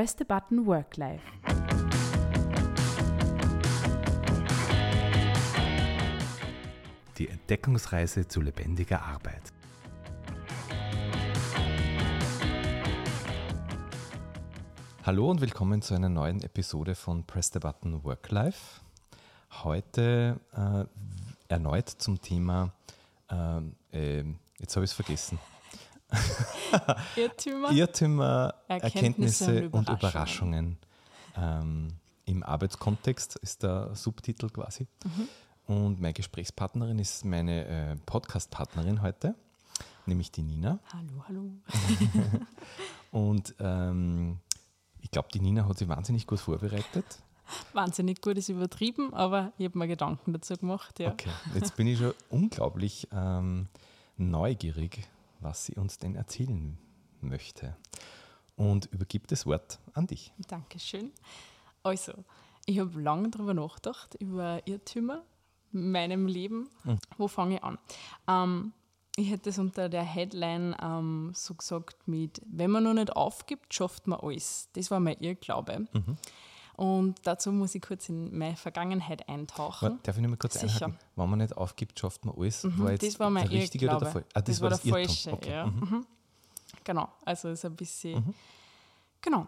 Press the Button Work Life. Die Entdeckungsreise zu lebendiger Arbeit. Hallo und willkommen zu einer neuen Episode von Press the Button Work Life. Heute äh, erneut zum Thema, äh, äh, jetzt habe ich es vergessen. Irrtümer, Irrtümer Erkenntnisse Erkenntnisse und und Überraschungen. Ähm, Im Arbeitskontext ist der Subtitel quasi. Und meine Gesprächspartnerin ist meine äh, Podcast-Partnerin heute, nämlich die Nina. Hallo, hallo. Und ähm, ich glaube, die Nina hat sich wahnsinnig gut vorbereitet. Wahnsinnig gut ist übertrieben, aber ich habe mir Gedanken dazu gemacht. Ja. Okay, jetzt bin ich schon unglaublich ähm, neugierig, was sie uns denn erzählen möchte. Und übergib das Wort an dich. Dankeschön. Also, ich habe lange darüber nachgedacht, über Irrtümer in meinem Leben. Wo fange ich an? Ähm, ich hätte es unter der Headline ähm, so gesagt mit, wenn man noch nicht aufgibt, schafft man alles. Das war mein Irrglaube. Und dazu muss ich kurz in meine Vergangenheit eintauchen. Darf ich noch mal kurz Sicher. einhaken? Wenn man nicht aufgibt, schafft man alles. Mhm, war das war mein der richtige oder der falsche? Ah, das, war das der Irrtum. falsche, Okay. ja. mhm. Mhm. Genau, also ist ein bisschen. Genau.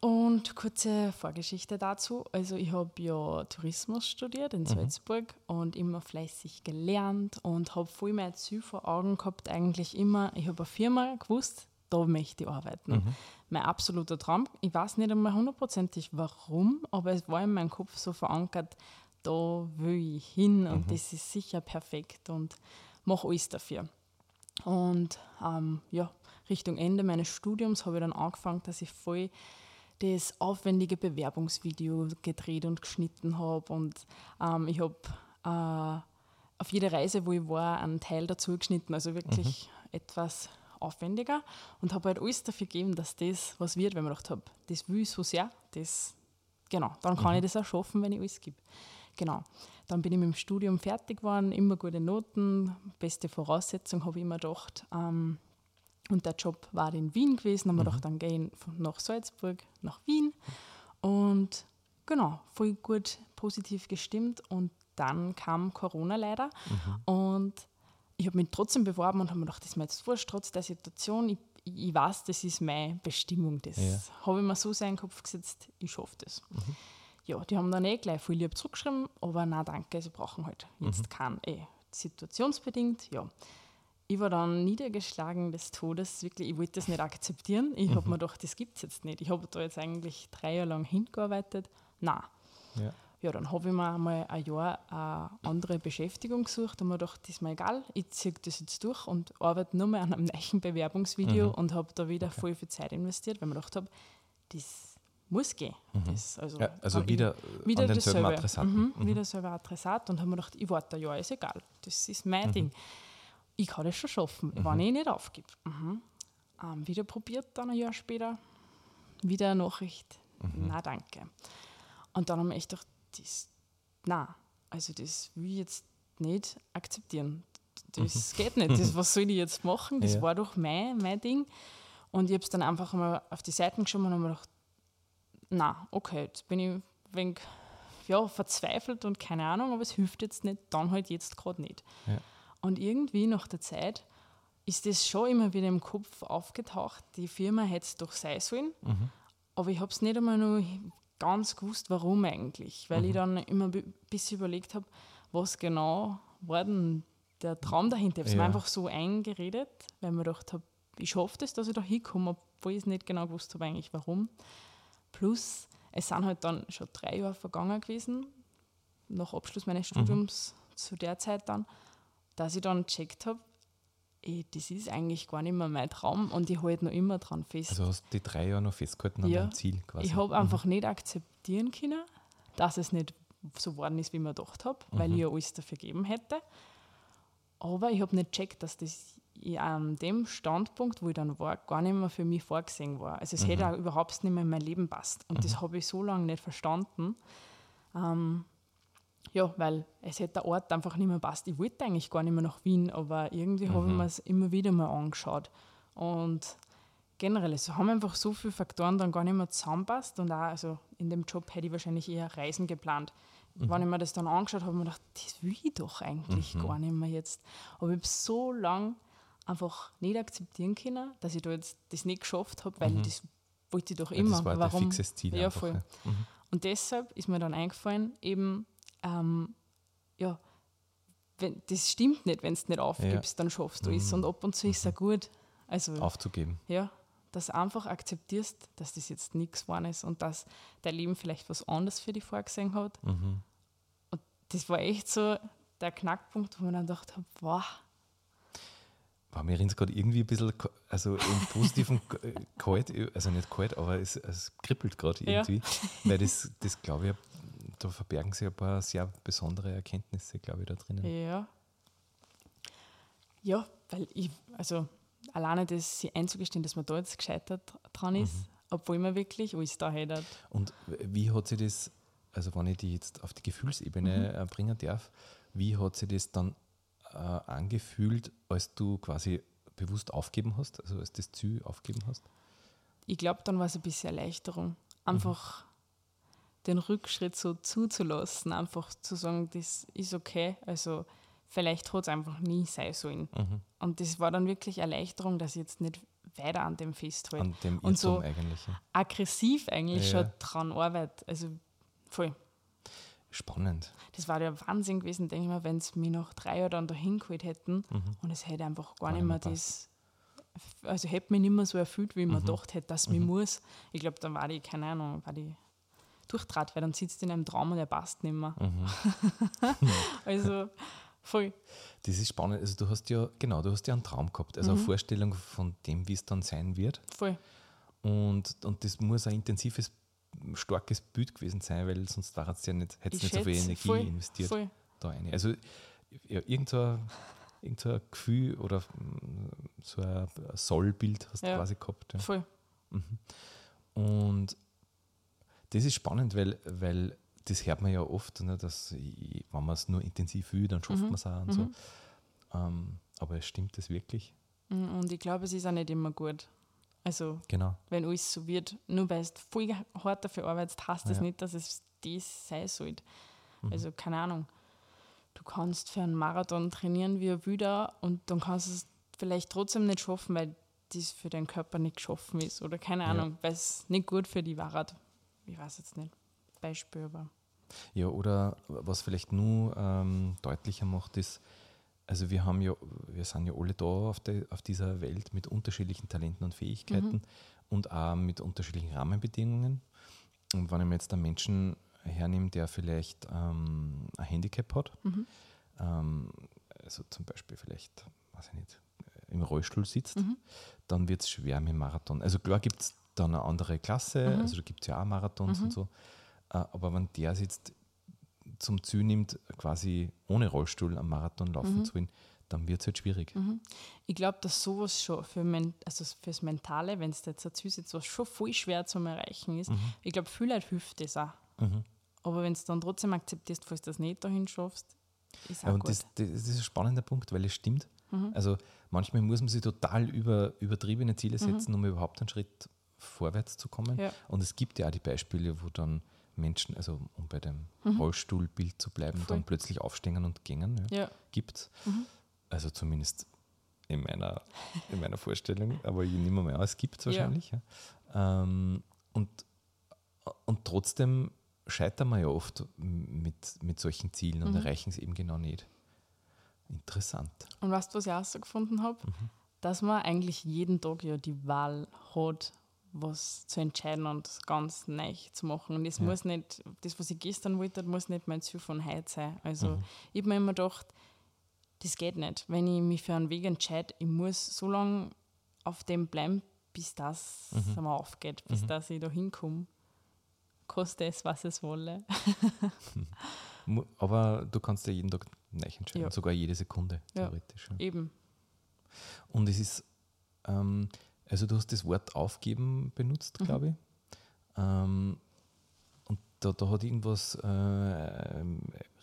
Und kurze Vorgeschichte dazu. Also ich habe ja Tourismus studiert in Salzburg und immer fleißig gelernt und habe voll mein Ziel vor Augen gehabt, eigentlich immer, ich habe eine Firma gewusst, da möchte ich arbeiten. Mein absoluter Traum, ich weiß nicht einmal hundertprozentig warum, aber es war in meinem Kopf so verankert, da will ich hin und das ist sicher perfekt und mache alles dafür. Und ähm, ja, Richtung Ende meines Studiums habe ich dann angefangen, dass ich voll das aufwendige Bewerbungsvideo gedreht und geschnitten habe. Und ähm, ich habe äh, auf jede Reise, wo ich war, einen Teil dazu geschnitten, also wirklich etwas aufwendiger. Und habe halt alles dafür gegeben, dass das was wird, wenn man gedacht habe, das will ich so sehr, das, genau, dann kann ich das auch schaffen, wenn ich alles gebe. Genau. Dann bin ich mit dem Studium fertig geworden, immer gute Noten, beste Voraussetzung, habe ich immer gedacht. Ähm, und der Job war in Wien gewesen, haben wir gedacht, dann gehe ich von- nach Salzburg, nach Wien. Und genau, voll gut positiv gestimmt. Und dann kam Corona leider. Und ich habe mich trotzdem beworben und habe mir gedacht, das ist mir jetzt wurscht, trotz der Situation. Ich, ich weiß, das ist meine Bestimmung. Das Ja. habe ich mir so in den Kopf gesetzt, ich schaffe das. Ja, die haben dann eh gleich viel lieb zurückgeschrieben, aber na danke, sie brauchen halt jetzt keinen, eh, situationsbedingt, ja. Ich war dann niedergeschlagen des Todes, wirklich, ich wollte das nicht akzeptieren. Ich habe mir gedacht, das gibt es jetzt nicht. Ich habe da jetzt eigentlich drei Jahre lang hingearbeitet. Na, Ja. Ja, dann habe ich mir einmal ein Jahr eine andere Beschäftigung gesucht und mir gedacht, das ist mir egal, ich ziehe das jetzt durch und arbeite nur mehr an einem neuen Bewerbungsvideo und habe da wieder voll viel Zeit investiert, weil ich mir gedacht habe, das muss gehen. Das, also Ja, also wieder, ich, wieder an denselben dasselbe. Adressaten. Mhm, Wieder selber Adressat und habe mir gedacht, ich warte ein Jahr, ist egal, das ist mein Ding. Ich kann das schon schaffen, wenn ich nicht aufgebe. Mhm. Ähm, wieder probiert, dann ein Jahr später, wieder eine Nachricht, na danke. Und dann haben wir echt gedacht, das, na, also das will ich jetzt nicht akzeptieren. Das geht nicht. Das, was soll ich jetzt machen? Das Ja. war doch mein, mein Ding. Und ich habe es dann einfach mal auf die Seiten geschoben und habe mir gedacht, na, okay, jetzt bin ich ein wenig, ja, verzweifelt und keine Ahnung, aber es hilft jetzt nicht, dann halt jetzt gerade nicht. Ja. Und irgendwie nach der Zeit ist das schon immer wieder im Kopf aufgetaucht, die Firma hätte es doch sein sollen, aber ich habe es nicht einmal noch ganz gewusst, warum eigentlich, weil ich dann immer ein bisschen überlegt habe, was genau war denn der Traum dahinter. Ich habe es mir Ja. einfach so eingeredet, weil ich mir gedacht habe, ich schaffe das, dass ich da hinkomme, obwohl ich es nicht genau gewusst habe eigentlich, warum. Plus, es sind halt dann schon drei Jahre vergangen gewesen, nach Abschluss meines Studiums zu der Zeit dann, dass ich dann gecheckt habe, ey, das ist eigentlich gar nicht mehr mein Traum und ich halte noch immer dran fest. Also hast du die drei Jahre noch festgehalten an Ja. deinem Ziel quasi. ich habe einfach nicht akzeptieren können, dass es nicht so geworden ist, wie ich mir gedacht habe, weil ich ja alles dafür gegeben hätte. Aber ich habe nicht gecheckt, dass das an dem Standpunkt, wo ich dann war, gar nicht mehr für mich vorgesehen war. Also es hätte auch überhaupt nicht mehr in mein Leben passt. Und das habe ich so lange nicht verstanden. Ähm, ja, weil es hätte der Ort einfach nicht mehr passt. Ich wollte eigentlich gar nicht mehr nach Wien, aber irgendwie habe ich mir es immer wieder mal angeschaut. Und generell, es haben einfach so viele Faktoren dann gar nicht mehr zusammenpasst und auch, also in dem Job hätte ich wahrscheinlich eher Reisen geplant. Mhm. Wenn ich mir das dann angeschaut habe, habe ich mir gedacht, das will ich doch eigentlich mhm. gar nicht mehr jetzt. Aber ich habe so lange einfach nicht akzeptieren können, dass ich da jetzt das nicht geschafft habe, weil mhm. das wollte ich doch immer. Ja, das war Warum? fixes Ziel. Ja, voll. Ja. Mhm. Und deshalb ist mir dann eingefallen, eben, ähm, ja, wenn, das stimmt nicht, wenn du es nicht aufgibst, ja. dann schaffst du es. Mhm. Und ab und zu ist es auch gut. Also, Aufzugeben. Ja, dass du einfach akzeptierst, dass das jetzt nichts geworden ist und dass dein Leben vielleicht was anderes für dich vorgesehen hat. Mhm. Und das war echt so der Knackpunkt, wo man dann gedacht habe, wow. War mir erinnert gerade irgendwie ein bisschen, also im positiven kalt, also nicht kalt, aber es, es kribbelt gerade irgendwie, ja. weil das, das glaube ich, da verbergen sich ein paar sehr besondere Erkenntnisse, glaube ich, da drinnen. Ja. Ja, weil ich, also alleine das sie einzugestehen, dass man da jetzt gescheitert dran ist, mhm. obwohl man wirklich alles da hätte. Und wie hat sie das, also wenn ich die jetzt auf die Gefühlsebene mhm. Äh, bringen darf, wie hat sie das dann äh, angefühlt, als du quasi bewusst aufgeben hast, also als das Ziel aufgeben hast? Ich glaube, dann war es ein bisschen Erleichterung. Einfach mhm. Den Rückschritt so zuzulassen, einfach zu sagen, das ist okay. Also vielleicht hat es einfach nie sein sollen. Mhm. Und das war dann wirklich Erleichterung, dass ich jetzt nicht weiter an dem festhalte. An dem und so eigentlich. Aggressiv eigentlich ja, schon dran arbeite. Also voll. Spannend. Das war ja Wahnsinn gewesen, denke ich mal, wenn sie mich nach drei Jahren dann dahin geholt hätten mhm. und es hätte einfach gar, gar nicht mehr das, also hätte mich nicht mehr so erfüllt, wie mhm. mir gedacht hätte, dass mhm. mich muss. Ich glaube, dann war die, keine Ahnung, war die durchtrat, weil dann sitzt in einem Traum und er passt nicht mehr. Mhm. also Voll. Das ist spannend. Also du hast ja, genau, du hast ja einen Traum gehabt, also mhm. eine Vorstellung von dem, wie es dann sein wird. Voll. Und, und das muss ein intensives, starkes Bild gewesen sein, weil sonst war es ja nicht, hätte es nicht so viel Energie voll, investiert. Voll. Da eine. Also ja, irgendein, irgendein Gefühl oder so ein Sollbild hast du ja. quasi gehabt. Ja. Voll. Mhm. Und das ist spannend, weil, weil das hört man ja oft, ne, dass ich, wenn man es nur intensiv will, dann schafft mhm. man es auch und mhm. so. Ähm, aber stimmt das wirklich? Mhm, und ich glaube, es ist auch nicht immer gut. Also, genau. wenn alles so wird, nur weil du voll hart dafür arbeitest, heißt das ja. nicht, dass es das sein sollte. Mhm. Also, keine Ahnung. Du kannst für einen Marathon trainieren wie ein Wilder und dann kannst du es vielleicht trotzdem nicht schaffen, weil das für deinen Körper nicht geschaffen ist. Oder keine Ahnung, ja. weil es nicht gut für die war. Ich weiß jetzt nicht. Beispiel, aber. Ja, oder was vielleicht nur ähm, deutlicher macht, ist, also wir haben ja, wir sind ja alle da auf, der, auf dieser Welt mit unterschiedlichen Talenten und Fähigkeiten mhm. und auch mit unterschiedlichen Rahmenbedingungen. Und wenn ich mir jetzt einen Menschen hernehme, der vielleicht ähm, ein Handicap hat, mhm. ähm, also zum Beispiel vielleicht, weiß ich nicht, im Rollstuhl sitzt, mhm. dann wird es schwer mit dem Marathon. Also klar gibt es dann eine andere Klasse, mhm. also da gibt es ja auch Marathons und mhm. so, äh, aber wenn der es jetzt zum Ziel nimmt, quasi ohne Rollstuhl am Marathon laufen mhm. zu wollen, dann wird es halt schwierig. Mhm. Ich glaube, dass sowas schon für men also fürs Mentale, wenn es jetzt ein Ziel ist, was schon voll schwer zu erreichen ist, mhm. ich glaube, viel Leute hilft das auch. Mhm. Aber wenn du dann trotzdem akzeptierst, falls du das nicht dahin schaffst, ist auch ja, und gut. Das, das, ist ein spannender Punkt, weil es stimmt. Mhm. Also manchmal muss man sich total über, übertriebene Ziele mhm. setzen, um überhaupt einen Schritt vorwärts zu kommen. Ja. Und es gibt ja auch die Beispiele, wo dann Menschen, also um bei dem mhm. Rollstuhlbild zu bleiben, Voll. dann plötzlich aufstehen und gehen. Ja, ja. Gibt mhm. Also zumindest in meiner, in meiner Vorstellung, aber ich nehme mal an, es gibt es wahrscheinlich. Ja. ja. Ähm, und, und trotzdem scheitern wir ja oft mit, mit solchen Zielen und mhm. erreichen es eben genau nicht. Interessant. Und weißt du, was ich auch so gefunden habe? Mhm. Dass man eigentlich jeden Tag ja die Wahl hat, was zu entscheiden und ganz neu zu machen. Und das ja. muss nicht, das, was ich gestern wollte, muss nicht mein Ziel von heute sein. Also mhm. ich habe mir immer gedacht, das geht nicht. Wenn ich mich für einen Weg entscheide, ich muss so lange auf dem bleiben, bis das mhm. einmal aufgeht, bis mhm. dass ich da hinkomme. Koste es, was es wolle. Aber du kannst ja jeden Tag neu entscheiden, ja. sogar jede Sekunde, theoretisch. Ja, eben. Und es ist, ähm, also du hast das Wort aufgeben benutzt, mhm. glaube ich. Ähm, und da, da hat irgendwas äh,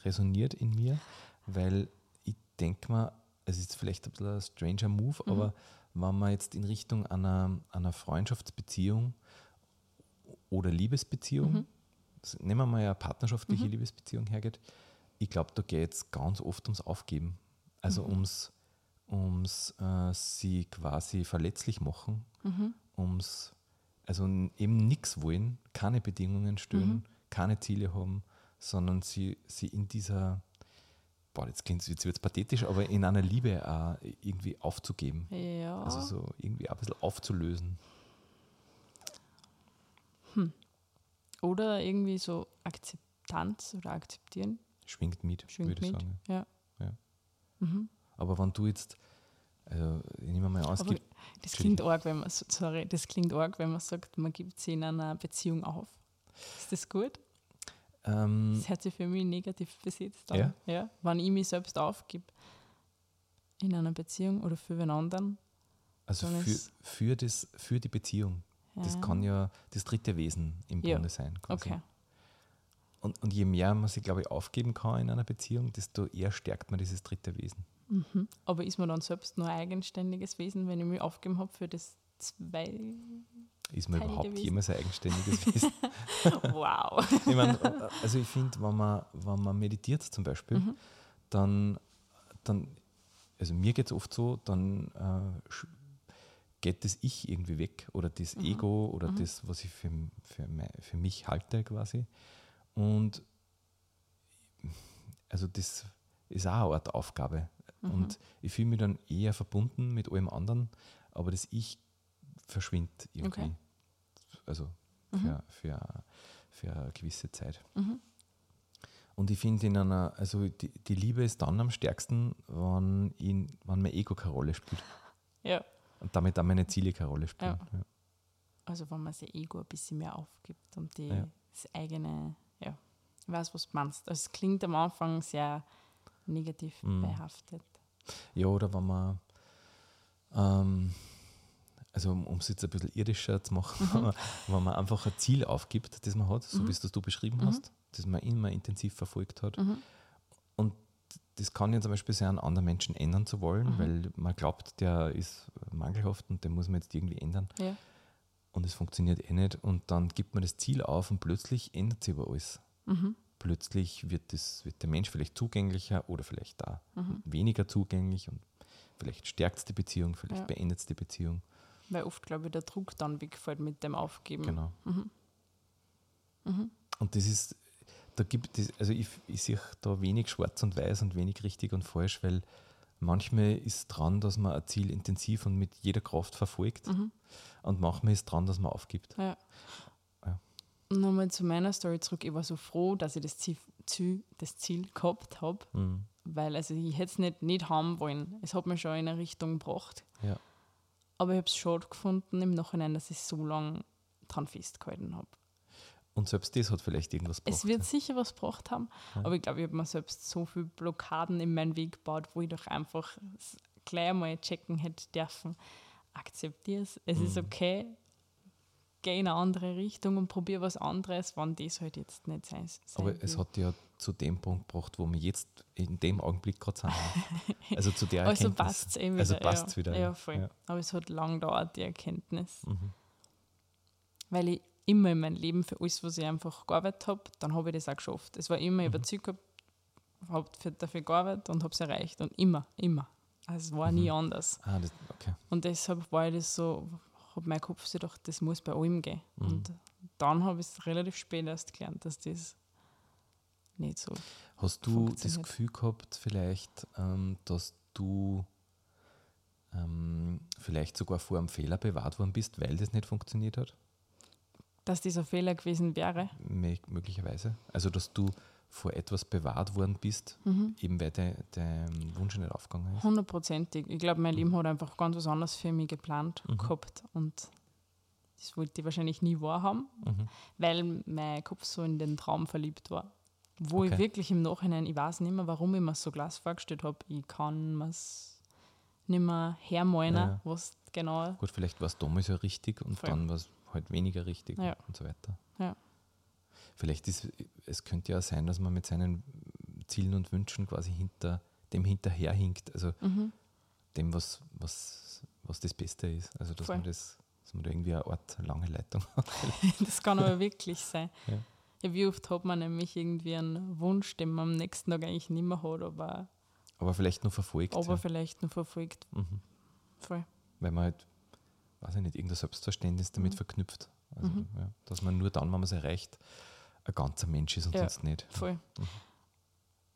resoniert in mir, weil ich denke mal, es ist vielleicht ein bisschen ein stranger Move, mhm. aber wenn man jetzt in Richtung einer, einer Freundschaftsbeziehung oder Liebesbeziehung, Mhm. nehmen wir mal eine partnerschaftliche Liebesbeziehung hergeht, ich glaube, da geht es ganz oft ums Aufgeben. Also Mhm. ums, ums äh, sie quasi verletzlich machen, Mhm. ums also eben nichts wollen, keine Bedingungen stellen, Mhm. keine Ziele haben, sondern sie, sie in dieser, boah, jetzt klingt es jetzt wird's pathetisch, aber in einer Liebe auch irgendwie aufzugeben. Ja. Also so irgendwie ein bisschen aufzulösen. Oder irgendwie so Akzeptanz oder akzeptieren. Schwingt mit, Schwingt würde ich mit. sagen. Ja. Ja. Mhm. Aber wenn du jetzt, also ich nehme mal gibt, das klingt arg, wenn man so- sorry, das klingt arg, wenn man sagt, man gibt sie in einer Beziehung auf. Ist das gut? ähm, Das hört sich für mich negativ besetzt an. Ja? Ja? Wenn ich mich selbst aufgebe in einer Beziehung oder für wen anderen. also für, für, das, für die Beziehung. Das ja. kann ja das dritte Wesen im Ja. Bunde sein. Quasi. Okay. Und, und je mehr man sich, glaube ich, aufgeben kann in einer Beziehung, desto eher stärkt man dieses dritte Wesen. Mhm. Aber ist man dann selbst nur ein eigenständiges Wesen, wenn ich mich aufgegeben habe für das zwei. Ist man überhaupt Wesen. jemals ein eigenständiges Wesen? wow. ich meine, also ich finde, wenn man, wenn man meditiert zum Beispiel, Mhm. dann, dann, also mir geht es oft so, dann äh, geht das Ich irgendwie weg oder das Mhm. Ego oder das, was ich für, für, mei- für mich halte quasi. Und also das ist auch eine Art Aufgabe. Mhm. Und ich fühle mich dann eher verbunden mit allem anderen, aber das Ich verschwindet irgendwie. Okay. Also Mhm. für, für, für eine gewisse Zeit. Mhm. Und ich finde in einer, also die, die Liebe ist dann am stärksten, wenn, in, wenn mein Ego keine Rolle spielt. Ja. Und damit auch meine Ziele keine Rolle spielen. Ja. Also wenn man sein Ego ein bisschen mehr aufgibt und die, Ja. das eigene, ja, ich weiß, was du meinst. Also es klingt am Anfang sehr negativ Mhm. behaftet. Ja, oder wenn man, ähm, also um es jetzt ein bisschen irdischer zu machen, wenn, man, wenn man einfach ein Ziel aufgibt, das man hat, so Mhm. wie es das du beschrieben Mhm. hast, das man immer intensiv verfolgt hat. Mhm. Und das kann ja zum Beispiel sein, einen anderen Menschen ändern zu wollen, Mhm. weil man glaubt, der ist mangelhaft und den muss man jetzt irgendwie ändern. Ja. und es funktioniert eh nicht. Und dann gibt man das Ziel auf und plötzlich ändert sich aber alles. Plötzlich wird, das, wird der Mensch vielleicht zugänglicher oder vielleicht da Mhm. weniger zugänglich und vielleicht stärkt es die Beziehung, vielleicht Ja. beendet es die Beziehung. Weil oft, glaube ich, der Druck dann wegfällt mit dem Aufgeben. Genau. Mhm. Mhm. Und das ist, da gibt es, also ich, ich sehe da wenig schwarz und weiß und wenig richtig und falsch, weil manchmal ist dran, dass man ein Ziel intensiv und mit jeder Kraft verfolgt Mhm. und manchmal ist dran, dass man aufgibt. Ja. Ja. Nochmal zu meiner Story zurück. Ich war so froh, dass ich das Ziel, Ziel, das Ziel gehabt habe, Mhm. weil also ich hätte es nicht, nicht haben wollen. Es hat mich schon in eine Richtung gebracht. Ja. Aber ich habe es schade gefunden im Nachhinein, dass ich so lange dran festgehalten habe. Und selbst das hat vielleicht irgendwas Es gebracht, wird sicher was gebracht haben, Ja. aber ich glaube, ich habe mir selbst so viele Blockaden in meinen Weg gebaut, wo ich doch einfach gleich einmal checken hätte dürfen. Akzeptiere es, es ist Mhm. okay, geh in eine andere Richtung und probiere was anderes, wenn das halt jetzt nicht sein sein Aber es hat ja zu dem Punkt gebracht, wo wir jetzt in dem Augenblick gerade sind. Also zu der Also Erkenntnis. passt es eh wieder. Also passt's ja. wieder, Ja, voll. Ja. Aber es hat lang gedauert, die Erkenntnis. Mhm. Weil ich immer in meinem Leben für alles, was ich einfach gearbeitet habe, dann habe ich das auch geschafft. Es war immer Mhm. überzeugt, habe für- dafür gearbeitet und habe es erreicht. Und immer, immer. Also es war nie Mhm. anders. Ah, das, okay. Und deshalb war ich das so, habe mein Kopf sich gedacht, das muss bei allem gehen. Mhm. Und dann habe ich es relativ spät erst gelernt, dass das nicht so. Hast du das. Gefühl gehabt, vielleicht, ähm, dass du ähm, vielleicht sogar vor einem Fehler bewahrt worden bist, weil das nicht funktioniert hat? Dass dieser Fehler gewesen wäre. Mö- möglicherweise. Also, dass du vor etwas bewahrt worden bist, Mhm. eben weil de, dein Wunsch nicht aufgegangen ist. Hundertprozentig. Ich glaube, mein Leben hat einfach ganz was anderes für mich geplant Mhm. gehabt. Und das wollte ich wahrscheinlich nie wahrhaben, Mhm. weil mein Kopf so in den Traum verliebt war. Wo ich Okay. wirklich im Nachhinein, ich weiß nicht mehr, warum ich mir so Glas vorgestellt habe. Ich kann mir es nicht mehr hermalen, Ja, ja. was genau. Gut, vielleicht war es damals ja richtig und Voll. dann war es halt weniger richtig Ja. und so weiter. Ja. Vielleicht ist es könnte ja sein, dass man mit seinen Zielen und Wünschen quasi hinter dem hinterherhinkt, also Mhm. dem, was, was was das Beste ist. Also dass Voll. man das, dass man da irgendwie eine Art lange Leitung hat. Das kann aber wirklich sein. Ja. Ja. wie oft hat man nämlich irgendwie einen Wunsch, den man am nächsten Tag eigentlich nicht mehr hat, aber, Aber vielleicht nur verfolgt. aber ja. vielleicht nur verfolgt. Mhm. Voll. Weil man halt, weiß ich nicht, irgendein Selbstverständnis damit Mhm. verknüpft. Also, Mhm. ja, dass man nur dann, wenn man es erreicht, ein ganzer Mensch ist und Ja. sonst nicht. Voll. Mhm.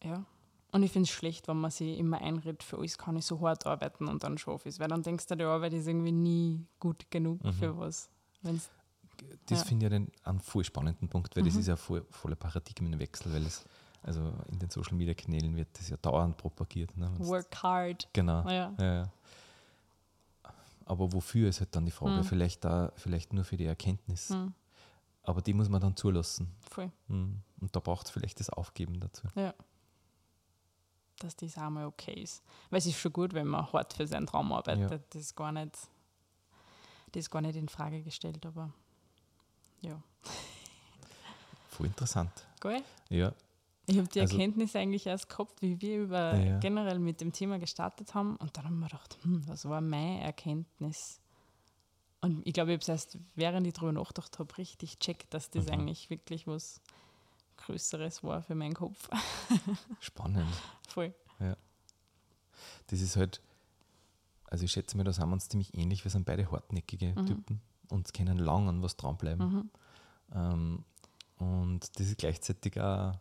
Ja. Und ich finde es schlecht, wenn man sich immer einredet, für alles kann ich so hart arbeiten und dann schaffe ich es. Weil dann denkst du, die Arbeit ist irgendwie nie gut genug Mhm. für was. Wenn's, Das Ja. finde ich einen, einen voll spannenden Punkt, weil das Mhm. ist ja voll, voller Paradigmenwechsel, weil es, also in den Social Media Kanälen wird das ja dauernd propagiert. Ne? Work hard. Genau. Ja. Ja, ja. Aber wofür ist halt dann die Frage? Mhm. Vielleicht, da, vielleicht nur für die Erkenntnis. Aber die muss man dann zulassen. Voll. Mhm. Und da braucht es vielleicht das Aufgeben dazu. Ja. Dass das auch mal okay ist. Weil es ist schon gut, wenn man hart für seinen Traum arbeitet. Ja. Das ist gar nicht, das ist gar nicht in Frage gestellt, aber ja. Voll interessant. Geil. Ja, Ich habe die Also- Erkenntnis eigentlich erst gehabt, wie wir über Ja. generell mit dem Thema gestartet haben. Und dann haben wir gedacht, hm, was war meine Erkenntnis? Und ich glaube, ich habe es erst, während ich darüber nachgedacht habe, richtig checkt, dass das Mhm. eigentlich wirklich was Größeres war für meinen Kopf. spannend. Voll. Das ist halt, also ich schätze mal, da sind wir uns ziemlich ähnlich. Wir sind beide hartnäckige Mhm. Typen und können lang an was dranbleiben. Mhm. Ähm, und das ist gleichzeitig auch,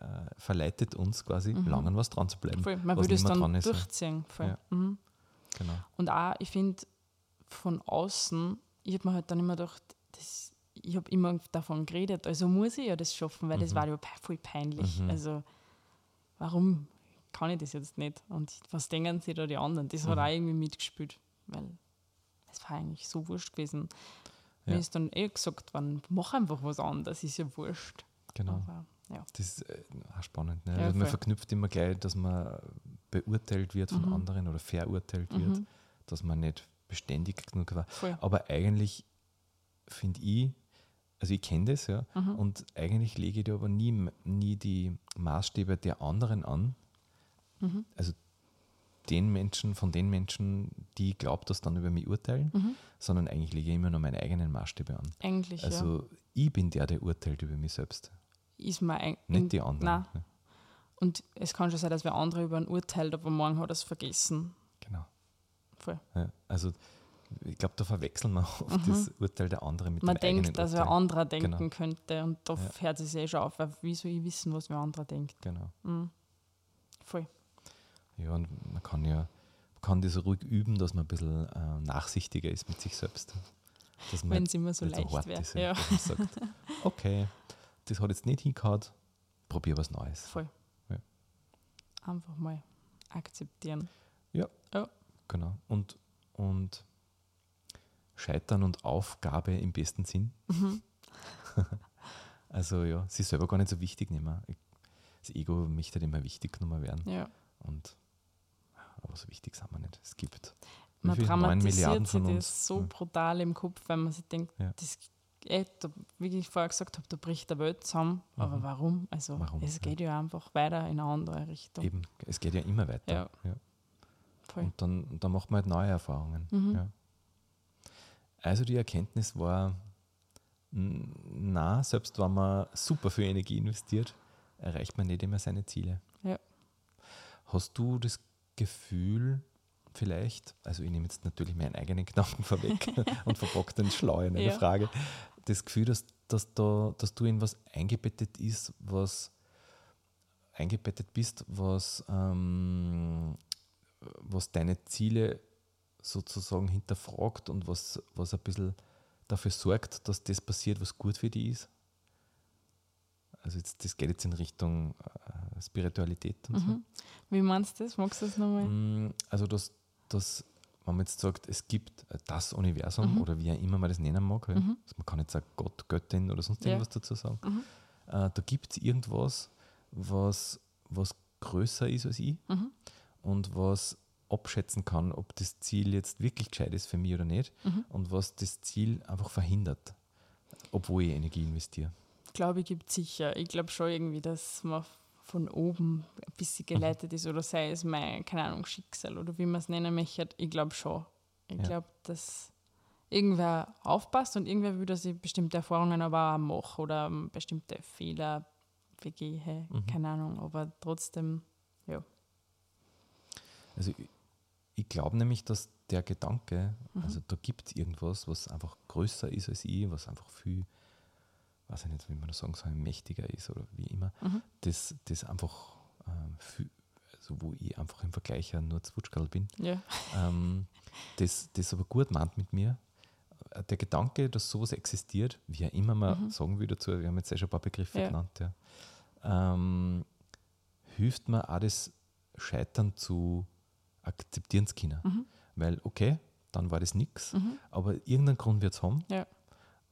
äh, verleitet uns quasi, Mhm. lang an was dran zu bleiben. Voll. Man würde es dann ja. durchziehen. Voll. Ja. Mhm. Genau. Und auch, ich finde, von außen, ich habe mir halt dann immer gedacht, das, ich habe immer davon geredet, also muss ich ja das schaffen, weil das Mhm. war ja voll peinlich. Mhm. Also, warum kann ich das jetzt nicht? Und was denken sie da die anderen? Das hat Mhm. auch irgendwie mitgespielt, weil es war eigentlich so wurscht gewesen. Ja. Mir ist dann eh gesagt worden, mach einfach was anderes, ist ja wurscht. genau. Aber, ja. Das ist äh, auch spannend. Ne? Ja, also man verknüpft immer gleich, dass man beurteilt wird von Mhm. anderen oder verurteilt wird, Mhm. dass man nicht beständig genug war. Voll. Aber eigentlich finde ich, also ich kenne das ja, Mhm. und eigentlich lege ich da aber nie, nie die Maßstäbe der anderen an, Mhm. also den Menschen, von den Menschen, die ich glaube, dass dann über mich urteilen, Mhm. sondern eigentlich lege ich immer nur meine eigenen Maßstäbe an. Eigentlich, ja. Also ich bin der, der urteilt über mich selbst, Ist ein, nicht die anderen. Nein. Und es kann schon sein, dass wer andere über ein urteilt, aber morgen hat er es vergessen. Voll. Ja, also ich glaube, da verwechseln wir oft Mhm. das Urteil der anderen mit Man dem eigenen denkt, dass wer Urteil. anderer denken Genau. könnte und da Ja. hört es eh schon auf, weil wie soll ich wissen, was wer anderer denkt? Genau. Mhm. Voll. Ja, und man kann ja man kann das ruhig üben, dass man ein bisschen äh, nachsichtiger ist mit sich selbst. Man Wenn es immer so leicht hart wäre. ist, Ja, man sagt, okay, das hat jetzt nicht hingehauen, probier was Neues. voll. Ja. Einfach mal akzeptieren. Genau. Und, und Scheitern und Aufgabe im besten Sinn. Mhm. Also ja, sie ist selber gar nicht so wichtig nicht mehr. Ich- Das Ego möchte halt immer wichtig genommen werden. Ja. Und, aber so wichtig sind wir nicht. Es gibt Man dramatisiert sich das so Ja. brutal im Kopf, weil man sich denkt, Ja. das eh, da, wie ich vorher gesagt habe, da bricht der Welt zusammen. Aber Mhm. warum? Also Warum? es Ja. geht ja einfach weiter in eine andere Richtung. Eben, es geht ja immer weiter. Ja. Voll. Und dann, dann macht man halt neue Erfahrungen. Mhm. Ja. Also die Erkenntnis war, na, selbst wenn man super viel Energie investiert, erreicht man nicht immer seine Ziele. Ja. Hast du das Gefühl, vielleicht, also ich nehme jetzt natürlich meinen eigenen Gedanken vorweg und verpacke den schlau in eine Ja. Frage, das Gefühl, dass, dass, da, dass du in was eingebettet ist, was eingebettet bist, was, ähm, was deine Ziele sozusagen hinterfragt und was, was ein bisschen dafür sorgt, dass das passiert, was gut für dich ist? Also jetzt, das geht jetzt in Richtung äh, Spiritualität und so. Mhm. Wie meinst du das? Magst du das nochmal? Mm, Also, dass, dass, wenn man jetzt sagt, es gibt das Universum Mhm. oder wie auch immer man das nennen mag, ja, Mhm. also man kann jetzt sagen Gott, Göttin oder sonst Ja. irgendwas dazu sagen, Mhm. äh, da gibt es irgendwas, was, was größer ist als ich Mhm. Und was abschätzen kann, ob das Ziel jetzt wirklich gescheit ist für mich oder nicht Mhm. und was das Ziel einfach verhindert, obwohl ich Energie investiere. glaube ich, gibt sicher. Ich glaube schon irgendwie, dass man von oben ein bisschen geleitet ist oder sei es mein, keine Ahnung, Schicksal oder wie man es nennen möchte. Ich glaube schon. Ich Ja. glaube, dass irgendwer aufpasst und irgendwer will, dass ich bestimmte Erfahrungen aber auch mache oder ähm, bestimmte Fehler begehe. Mhm. Keine Ahnung, aber trotzdem, ja. Also ich, ich glaube nämlich, dass der Gedanke, Mhm. also da gibt es irgendwas, was einfach größer ist als ich, was einfach viel, weiß ich nicht, wie man das sagen soll, mächtiger ist oder wie immer, Mhm. das, das einfach ähm, viel, also wo ich einfach im Vergleich ja nur Zwutschkerl bin, Ja. ähm, das, das aber gut meint mit mir. Der Gedanke, dass sowas existiert, wie auch immer man Mhm. sagen will dazu, wir haben jetzt eh schon ein paar Begriffe Ja. genannt, ja, ähm, hilft mir auch das Scheitern zu akzeptieren zu können. Mhm. Weil, okay, dann war das nichts, Mhm. aber irgendeinen Grund wird es haben. Ja.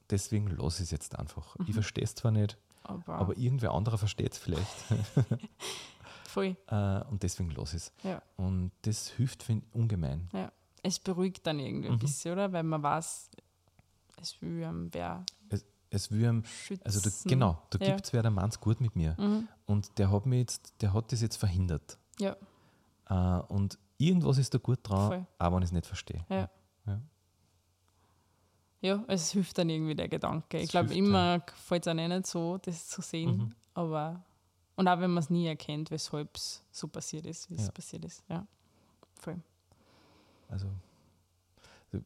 Deswegen lasse ich es jetzt einfach. Ich Mhm. verstehe es zwar nicht, Aber, aber irgendwer anderer versteht es vielleicht. voll, äh, und deswegen lasse ich es. ja. Und das hilft ich, ungemein. Es beruhigt dann irgendwie Mhm. ein bisschen, oder? Weil man weiß, es will einem wer Es will einem, schützen. also da, genau, da Ja. gibt es wer, der meint gut mit mir. Mhm. Und der hat, mich jetzt, der hat das jetzt verhindert. Ja, Äh, und irgendwas ist da gut dran, Voll. auch wenn ich es nicht verstehe. Ja. Ja. ja, es hilft dann irgendwie der Gedanke. Ich glaube, immer fällt es auch nicht so, das zu sehen. Mhm. Aber und auch wenn man es nie erkennt, weshalb es so passiert ist, wie es Ja. passiert ist. Ja, voll. Also so,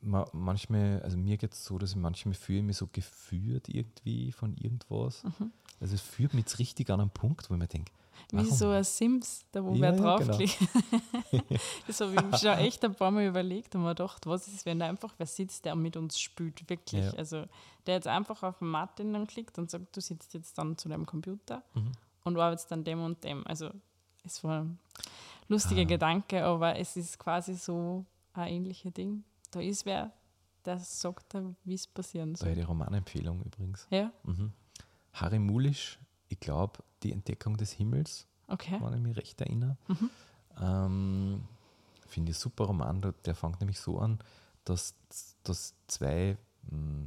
ma, manchmal, also mir geht es so, dass ich manchmal fühle mich so geführt irgendwie von irgendwas. Mhm. Also es führt mich jetzt richtig an einen Punkt, wo ich mir denke, Wie so ein Sims, da wo Ja, wer draufklickt. das habe ich mir schon echt ein paar Mal überlegt und mir gedacht, was ist, wenn da einfach wer sitzt, der mit uns spielt, wirklich. Ja. Also der jetzt einfach auf Martin dann klickt und sagt, du sitzt jetzt dann zu deinem Computer Mhm. und arbeitest dann dem und dem. Also es war ein lustiger Ah. Gedanke, aber es ist quasi so ein ähnliches Ding. Da ist wer, der sagt, wie es passieren da soll. ich Romanempfehlung übrigens. Ja, Mhm. Harry Mulisch, ich glaube, die Entdeckung des Himmels, okay. wenn ich mich recht erinnere. Mhm. Ähm, Finde ich super Roman. Der- Der fängt nämlich so an, dass, dass zwei mh,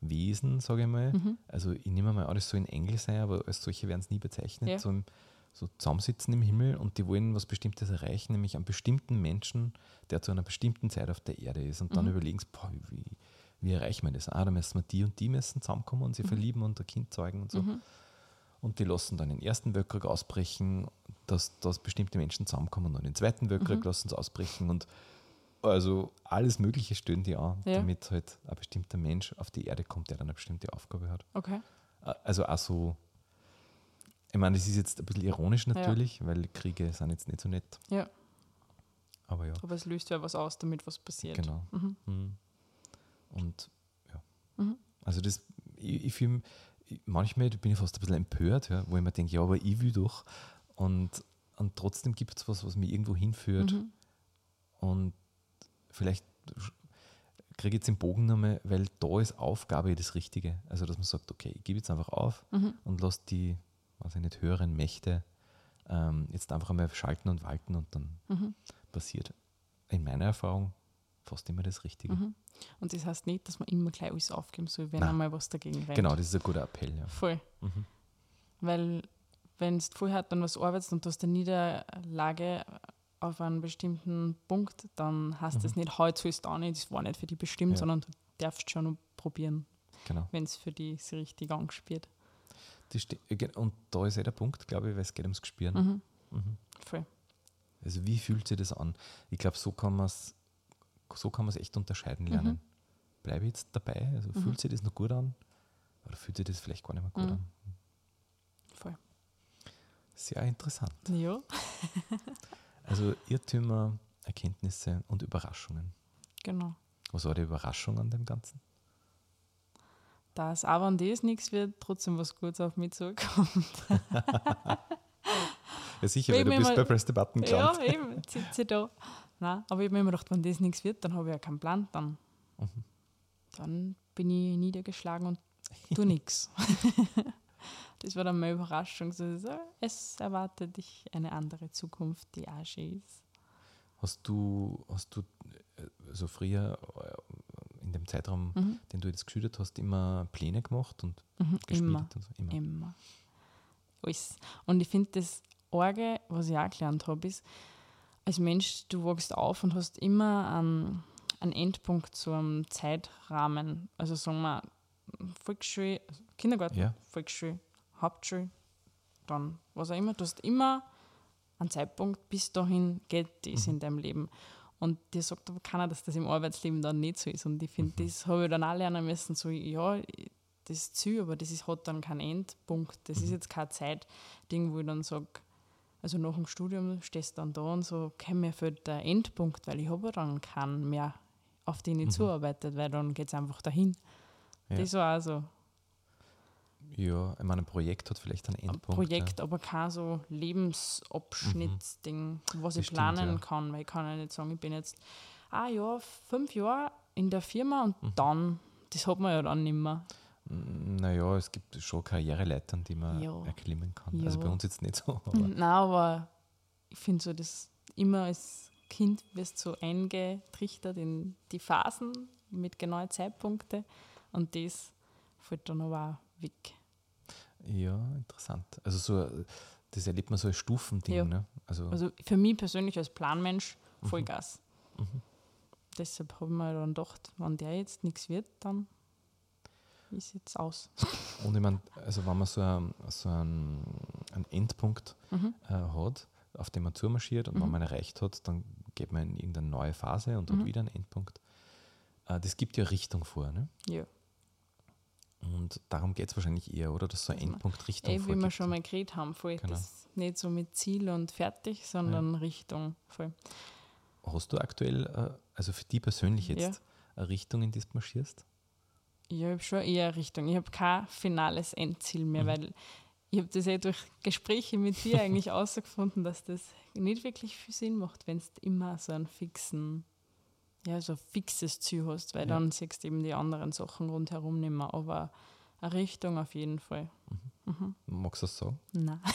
Wesen, sage ich mal, Mhm. also ich nehme mal an, das soll in Engel sein, aber als solche werden es nie bezeichnet, Ja. so, im, so zusammensitzen im Himmel und die wollen was Bestimmtes erreichen, nämlich einen bestimmten Menschen, der zu einer bestimmten Zeit auf der Erde ist. Und dann Mhm. überlegen sie, boah, wie, wie erreichen wir das? Ah, da müssen wir die und die müssen zusammenkommen und sie Mhm. verlieben und ein Kind zeugen und so. Mhm. Und die lassen dann den ersten Weltkrieg ausbrechen, dass, dass bestimmte Menschen zusammenkommen und den zweiten Weltkrieg Mhm. lassen sie ausbrechen und also alles Mögliche stellen die an, Ja. damit halt ein bestimmter Mensch auf die Erde kommt, der dann eine bestimmte Aufgabe hat. Okay. Also auch so, ich meine, das ist jetzt ein bisschen ironisch Ja. natürlich, weil Kriege sind jetzt nicht so nett. Ja. Aber ja, Aber es löst ja was aus, damit was passiert. genau. Mhm. Mhm. Und ja. Mhm. Also das, ich, ich fühle, manchmal bin ich fast ein bisschen empört, ja, wo ich mir denke, ja, aber ich will doch. Und, und trotzdem gibt es was, was mich irgendwo hinführt. Mhm. Und vielleicht kriege ich jetzt den Bogen nochmal, weil da ist Aufgabe das Richtige. Also, dass man sagt, okay, ich gebe jetzt einfach auf Mhm. und lasse die, weiß ich nicht, höheren Mächte ähm, jetzt einfach einmal schalten und walten und dann Mhm. passiert in meiner Erfahrung fast immer das Richtige. Mhm. Und das heißt nicht, dass man immer gleich alles aufgeben soll, wenn Nein. einmal was dagegen rennt. Genau, das ist ein guter Appell. Ja. Voll. Mhm. Weil wenn du vorher dann was arbeitest und du hast eine Niederlage auf einen bestimmten Punkt, dann heißt das Mhm. nicht, heute sollst du auch nicht, das war nicht für dich bestimmt, Ja. sondern du darfst schon probieren, Genau. wenn es für dich so richtig angespielt. Das äh, und da ist eh der Punkt, glaube ich, weil es geht ums Gespüren. Mhm. Mhm. Voll. Also wie fühlt sich das an? Ich glaube, so kann man es so kann man es echt unterscheiden lernen. Bleibe ich jetzt dabei? Also Mhm. fühlt sich das noch gut an? Oder fühlt sich das vielleicht gar nicht mehr gut Mhm. an? Voll. Sehr interessant. Ja. Also Irrtümer, Erkenntnisse und Überraschungen. Genau. Was war die Überraschung an dem Ganzen? Dass auch wenn das nichts wird, trotzdem was Gutes auf mich zukommt. Ja sicher, Weil du bist bei Press the Button ja, gelandet. eben, jetzt sitze da. Nein, aber ich habe mir immer gedacht, wenn das nichts wird, dann habe ich ja keinen Plan. Dann, Mhm. dann bin ich niedergeschlagen und tu nichts. Das war dann meine Überraschung. So, so, es erwartet dich eine andere Zukunft, die auch schön ist. Hast du, hast du äh, so früher äh, in dem Zeitraum, Mhm. den du jetzt geschildert hast, immer Pläne gemacht und Mhm. gespielt? Immer. Und so? Immer. Immer. Alles. Und ich finde das Orge, was ich auch gelernt habe, ist, als Mensch, du wachst auf und hast immer einen, einen Endpunkt zu einem Zeitrahmen. Also sagen wir Volksschule, also Kindergarten, Ja. Volksschule, Hauptschule, dann was auch immer. Du hast immer einen Zeitpunkt, bis dahin geht das Mhm. in deinem Leben. Und dir sagt aber keiner, dass das im Arbeitsleben dann nicht so ist. Und ich finde, Mhm. das habe ich dann auch lernen müssen, so, ja, das ist Ziel, aber das ist, hat dann keinen Endpunkt. Das Mhm. ist jetzt kein Zeitding, wo ich dann sage, also nach dem Studium stehst du dann da und so, okay, mir fehlt der Endpunkt, weil ich habe ja dann keinen mehr, auf den ich zuarbeitet, weil dann geht es einfach dahin. Mhm. Ja. Das war also Ja, ich meine, ein Projekt hat vielleicht einen ein Endpunkt. Projekt, aber kein so Lebensabschnittsding, was Das ich stimmt, planen ja. kann, weil ich kann ja nicht sagen, ich bin jetzt ah ja, fünf Jahre in der Firma und Mhm. dann, das hat man ja dann nicht mehr. Ja. Naja, es gibt schon Karriereleitern, die man Ja. erklimmen kann. Also Ja. bei uns jetzt nicht so. Aber Nein, aber ich finde so, dass immer als Kind wirst so eingetrichtert in die Phasen mit genauen Zeitpunkten und das fällt dann aber auch weg. ja, interessant. Also so, das erlebt man so als Stufending. Ja. Ne? Also, Also für mich persönlich als Planmensch Mhm. Vollgas. Deshalb habe ich mir dann gedacht, wenn der jetzt nichts wird, dann ist jetzt aus. und ich meine, also wenn man so, ein, so einen, einen Endpunkt Mhm. äh, hat, auf den man zumarschiert und wenn Mhm. man ihn erreicht hat, dann geht man in irgendeine neue Phase und hat Mhm. wieder einen Endpunkt. Äh, das gibt ja Richtung vor. Ne? Ja. Und darum geht es wahrscheinlich eher, oder? Dass so ein man- Endpunkt Richtung Eh, wie wir vorgibt. schon mal geredet haben, voll. Genau. Nicht so mit Ziel und fertig, sondern Richtung voll. Hast du aktuell, äh, also für die persönlich jetzt, eine Richtung, in die du marschierst? Ich habe schon eher Richtung. Ich habe kein finales Endziel mehr, Mhm. weil ich habe das eh durch Gespräche mit dir eigentlich herausgefunden, dass das nicht wirklich viel Sinn macht, wenn du immer so einen fixen, ja, so ein fixes Ziel hast, weil Ja. dann siehst du eben die anderen Sachen rundherum nicht mehr. Aber eine Richtung auf jeden Fall. Magst du das sagen? Nein.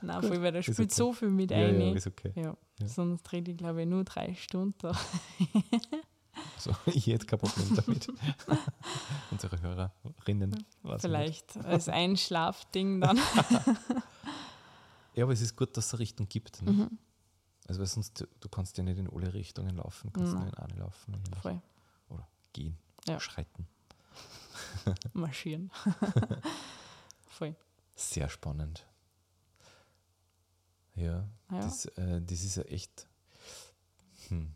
Nein, voll, weil da spielt okay. so viel mit ja, ein. ja, ist okay. Ja. Ja. Sonst rede ich, glaube ich, nur drei Stunden. So, ich hätte kein Problem damit. Unsere Hörerinnen. ich nicht. Vielleicht als Einschlafding dann. Ja, aber es ist gut, dass es eine Richtung gibt. Ne? Mhm. Also weil sonst, du kannst ja nicht in alle Richtungen laufen, kannst Nein. nur in eine laufen. Voll. Oder gehen, Ja. schreiten. Marschieren. Voll. Sehr spannend. Ja, Ja. Das, äh, das ist ja echt. Hm.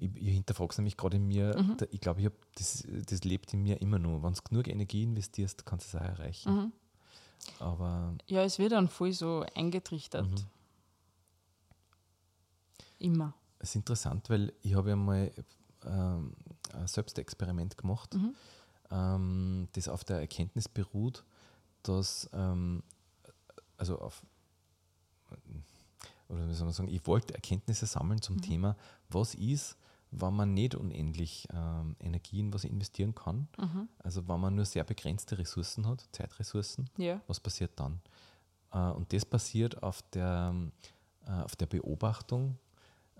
Ich, ich hinterfrage es nämlich gerade in mir. Mhm. Da, ich glaube, ich hab, das, das lebt in mir immer noch. Wenn du genug Energie investierst, kannst du es auch erreichen. Mhm. Aber Ja, es wird dann voll so eingetrichtert. Mhm. Immer. es ist interessant, weil ich habe ja mal ähm, ein Selbstexperiment gemacht, Mhm. ähm, das auf der Erkenntnis beruht, dass, ähm, also auf, oder wie soll man sagen, ich wollte Erkenntnisse sammeln zum Mhm. Thema, was ist, wenn man nicht unendlich ähm, Energie in was investieren kann, Mhm. also wenn man nur sehr begrenzte Ressourcen hat, Zeitressourcen, Ja. was passiert dann? Äh, und das passiert auf der, äh, auf der Beobachtung,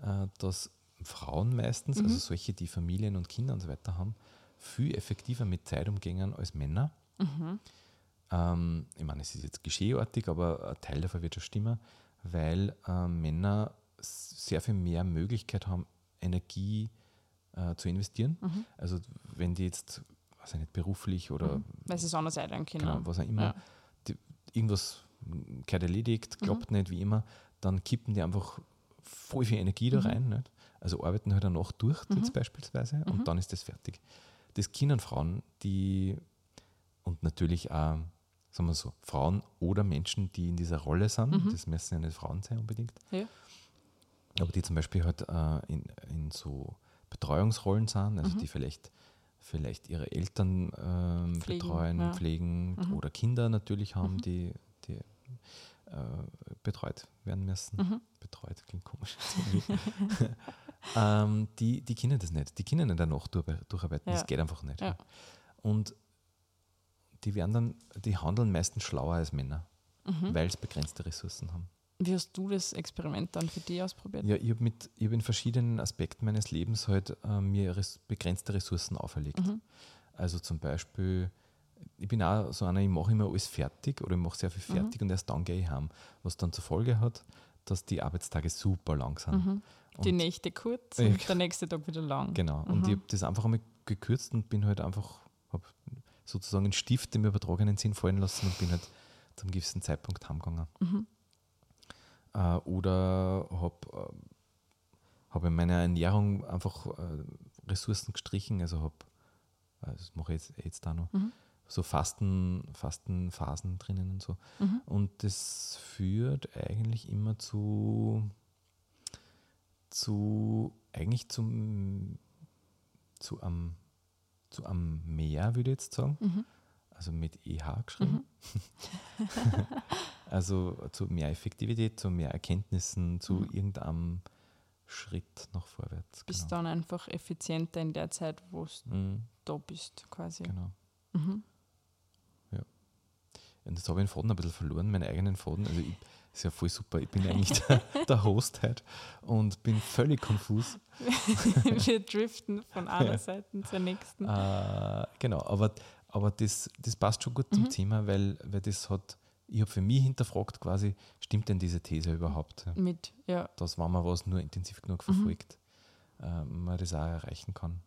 äh, dass Frauen meistens, Mhm. also solche, die Familien und Kinder und so weiter haben, viel effektiver mit Zeit umgehen als Männer. Mhm. Ähm, ich meine, es ist jetzt geschehartig, aber ein Teil davon wird schon stimmen, weil äh, Männer sehr viel mehr Möglichkeit haben, Energie äh, zu investieren. Mhm. Also wenn die jetzt, weiß ich nicht, beruflich oder Mhm. Weil sie es anders können. genau, was auch immer, Ja. die, irgendwas gehört erledigt, klappt nicht, wie immer, dann kippen die einfach voll viel Energie da Mhm. rein. Nicht? Also arbeiten halt danach durch, jetzt Mhm. beispielsweise, Mhm. und dann ist das fertig. Das können Frauen, die und natürlich auch, sagen wir so, Frauen oder Menschen, die in dieser Rolle sind, Mhm. das müssen ja nicht Frauen sein unbedingt, Ja. Aber die zum Beispiel halt äh, in, in so Betreuungsrollen sind, also Mhm. die vielleicht, vielleicht ihre Eltern ähm, Pflegen, betreuen, ja. pflegen Mhm. oder Kinder natürlich haben, Mhm. die, die äh, betreut werden müssen. Mhm. Betreut klingt komisch. ähm, die, die können das nicht. Die können nicht danach durch, durcharbeiten. Ja. Das geht einfach nicht. Ja. Und die werden dann, die handeln meistens schlauer als Männer, Mhm. weil sie begrenzte Ressourcen haben. Wie hast du das Experiment dann für dich ausprobiert? Ja, ich habe hab in verschiedenen Aspekten meines Lebens halt äh, mir res begrenzte Ressourcen auferlegt. Mhm. Also zum Beispiel, ich bin auch so einer, ich mache immer alles fertig oder ich mache sehr viel Mhm. fertig und erst dann gehe ich heim. Was dann zur Folge hat, dass die Arbeitstage super lang sind. Mhm. Die Nächte kurz und der nächste Tag wieder lang. Genau. Und ich habe das einfach einmal gekürzt und bin halt einfach, habe sozusagen einen Stift im übertragenen Sinn fallen lassen und bin halt zu einem gewissen Zeitpunkt heimgegangen. Mhm. Äh, oder habe äh, hab in meiner Ernährung einfach äh, Ressourcen gestrichen, also habe, äh, das mache ich jetzt, jetzt da noch, Mhm. so Fasten, Fastenphasen drinnen und so. Mhm. Und das führt eigentlich immer zu, zu eigentlich zum, zu am, zu am Meer, würde ich jetzt sagen. Mhm. Also mit EH geschrieben. also zu mehr Effektivität, zu mehr Erkenntnissen, zu Mhm. irgendeinem Schritt nach vorwärts. Bist genau. dann einfach effizienter in der Zeit, wo du Mhm, da bist, quasi. genau. Mhm. Und das habe ich den Faden ein bisschen verloren, meinen eigenen Faden. Also ich, ist ja voll super. Ich bin eigentlich der, der Host heute und bin völlig konfus. Wir driften von einer Seite zur nächsten. Äh, genau, aber, aber das, das passt schon gut zum Mhm. Thema, weil, weil das hat, ich habe für mich hinterfragt quasi, stimmt denn diese These überhaupt? Ja, Mit, ja. Dass, wenn man was nur intensiv genug Mhm. verfolgt, äh, man das auch erreichen kann.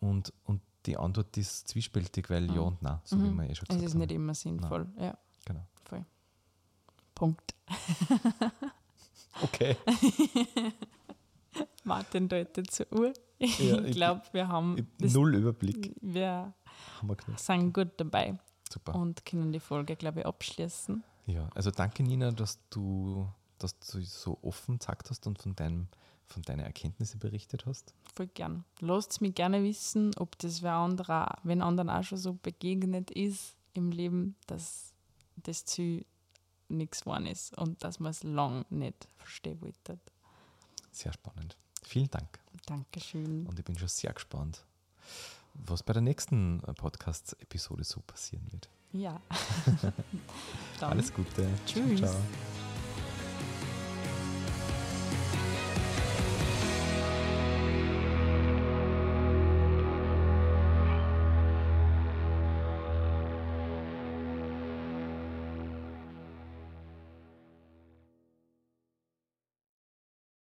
Und, und die Antwort ist zwiespältig, weil ja Mhm. und nein, so wie Mhm. wir eh schon Es gesagt ist haben. nicht immer sinnvoll. Ja, Genau. voll. Punkt. Okay. Martin deutet zur Uhr. Ich Ja, glaube, wir haben null Überblick. wir Haben wir sind gut dabei Super. und können die Folge, glaube ich, abschließen. Ja, also danke Nina, dass du, dass du so offen gesagt hast und von, deinem, von deinen Erkenntnissen berichtet hast. Voll gern. Lasst mich gerne wissen, ob das wer anderer, wenn anderen auch schon so begegnet ist im Leben, dass das Ziel nichts geworden ist und dass man es lang nicht verstehen wollte. Sehr spannend. Vielen Dank. Dankeschön. Und ich bin schon sehr gespannt, was bei der nächsten äh, Podcast-Episode so passieren wird. Ja. Alles Gute. Tschüss. Ciao.